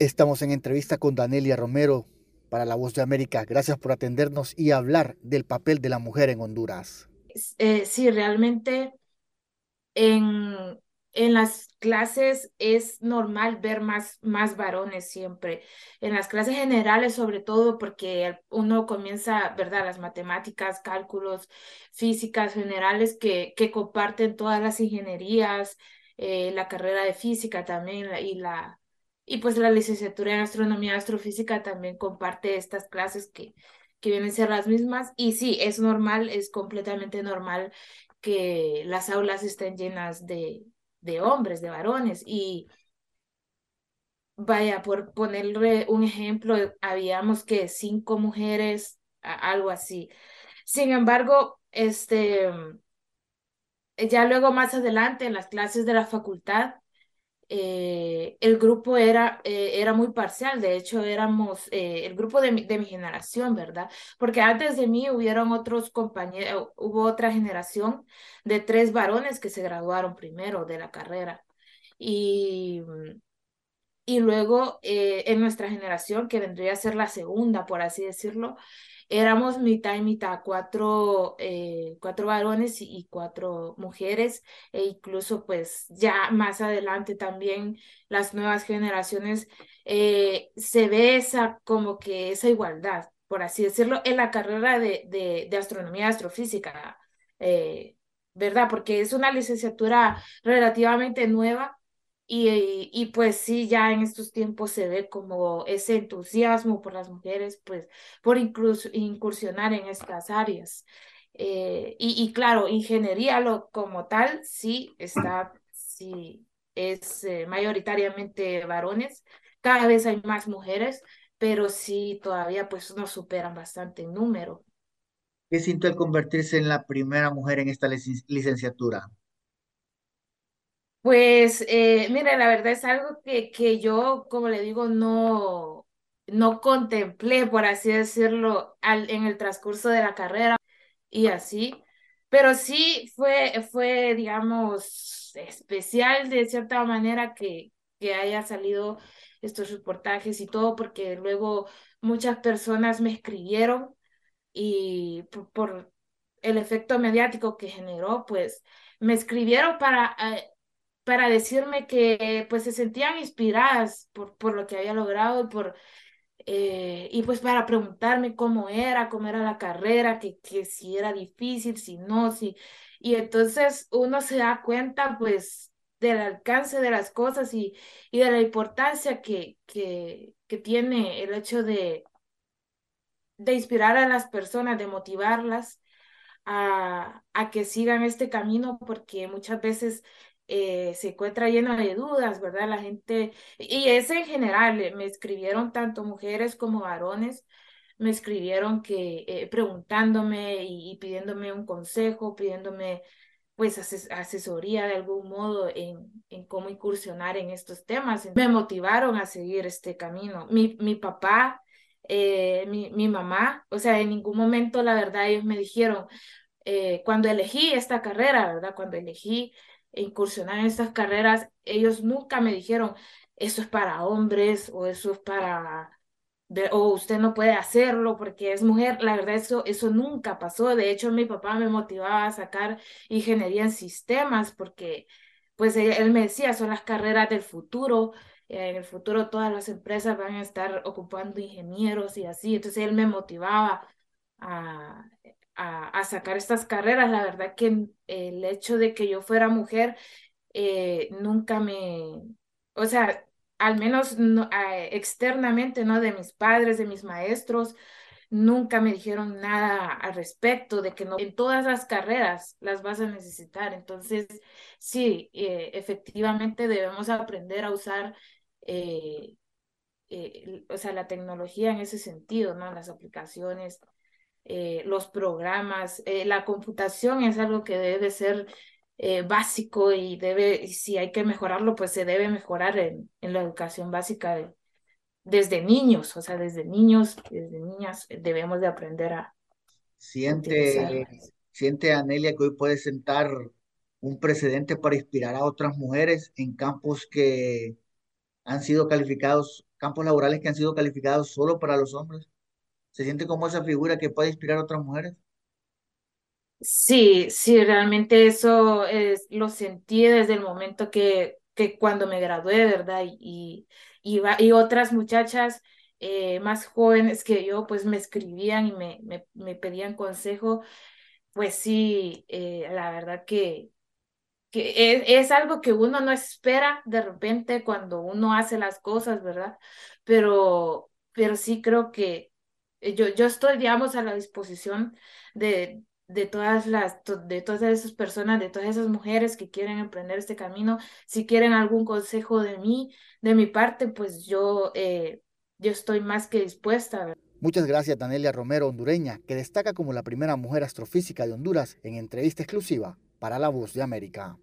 Estamos en entrevista con Danelia Romero para La Voz de América. Gracias por atendernos y hablar del papel de la mujer en Honduras. Eh, sí, realmente en, en las clases es normal ver más, más varones siempre. En las clases generales, sobre todo, porque uno comienza, ¿verdad? Las matemáticas, cálculos, físicas generales que, que comparten todas las ingenierías, eh, la carrera de física también y la y pues la licenciatura en astronomía astrofísica también comparte estas clases que, que vienen a ser las mismas. Y sí, es normal, es completamente normal que las aulas estén llenas de, de hombres, de varones. Y vaya, por ponerle un ejemplo, habíamos que cinco mujeres, algo así. Sin embargo, este, ya luego más adelante en las clases de la facultad, eh, el grupo era, eh, era muy parcial, de hecho éramos eh, el grupo de mi, de mi generación, ¿verdad? Porque antes de mí hubieron otros compañeros, hubo otra generación de tres varones que se graduaron primero de la carrera. Y, y luego en nuestra generación, que vendría a ser la segunda, por así decirlo, éramos mitad y mitad, cuatro, eh, cuatro varones y, cuatro mujeres, e incluso pues ya más adelante también las nuevas generaciones eh, se ve esa como que esa igualdad, por así decirlo, en la carrera de, de, de astronomía astrofísica, eh, ¿verdad? Porque es una licenciatura relativamente nueva y, y, pues sí, ya en estos tiempos se ve como ese entusiasmo por las mujeres, pues por incluso incursionar en estas áreas. Eh, y, y, claro, ingeniería lo, como tal, sí está, sí es eh, mayoritariamente varones, cada vez hay más mujeres, pero sí todavía pues nos superan bastante en número. ¿Qué sintió el convertirse en la primera mujer en esta licenciatura? Pues, eh, mira, la verdad es algo que, que yo, como le digo, no, no contemplé, por así decirlo, al, en el transcurso de la carrera y así, pero sí fue, fue, digamos, especial de cierta manera que, que haya salido estos reportajes y todo, porque luego muchas personas me escribieron y por, por el efecto mediático que generó, pues me escribieron para... Para decirme que pues se sentían inspiradas por, por lo que había logrado y por eh, y pues para preguntarme cómo era, cómo era la carrera, que, que si era difícil, si no, si y entonces uno se da cuenta pues del alcance de las cosas y, y de la importancia que, que, que tiene el hecho de, de inspirar a las personas, de motivarlas a, a que sigan este camino, porque muchas veces eh, se encuentra lleno de dudas, ¿verdad? La gente, y es en general, eh, me escribieron tanto mujeres como varones, me escribieron que eh, preguntándome y, pidiéndome un consejo, pidiéndome pues asesoría de algún modo en, en cómo incursionar en estos temas. Me motivaron a seguir este camino. Mi, mi papá, mi, mi mamá, o sea, en ningún momento la verdad ellos me dijeron, cuando elegí esta carrera, ¿verdad? Cuando elegí incursionar en estas carreras, ellos nunca me dijeron, eso es para hombres o eso es para, o usted no puede hacerlo porque es mujer. La verdad, eso, eso nunca pasó. De hecho, mi papá me motivaba a sacar ingeniería en sistemas porque, pues, él, me decía, son las carreras del futuro. En el futuro todas las empresas van a estar ocupando ingenieros y así. Entonces él me motivaba a, a, sacar estas carreras. La verdad que el hecho de que yo fuera mujer eh, nunca me, o sea, al menos externamente, ¿no? De mis padres, de mis maestros, nunca me dijeron nada al respecto de que no, en todas las carreras las vas a necesitar. Entonces, sí, eh, efectivamente debemos aprender a usar, eh, o sea, la tecnología en ese sentido, ¿no? Las aplicaciones eh, los programas, eh, la computación es algo que debe ser eh, básico y debe, si hay que mejorarlo, pues se debe mejorar en, en la educación básica desde niños, o sea, desde niños, desde niñas debemos de aprender a... Siente, siente Anelia que hoy puede sentar un precedente para inspirar a otras mujeres en campos que han sido calificados campos laborales que han sido calificados solo para los hombres. ¿Se siente como esa figura que puede inspirar a otras mujeres? Sí, sí, realmente eso es, lo sentí desde el momento que, que cuando me gradué, ¿verdad? Y, y, y otras muchachas eh, más jóvenes que yo, pues me escribían y me, me, me pedían consejo. Pues sí, eh, la verdad que, que es, es, algo que uno no espera de repente cuando uno hace las cosas, ¿verdad? Pero, pero sí creo que yo, yo estoy, digamos, a la disposición de, de todas las, de todas esas personas, de todas esas mujeres que quieren emprender este camino. Si quieren algún consejo de mí, de mi parte, pues yo, eh, yo estoy más que dispuesta. Muchas gracias, Danelia Romero, hondureña, que destaca como la primera mujer astrofísica de Honduras en entrevista exclusiva para La Voz de América.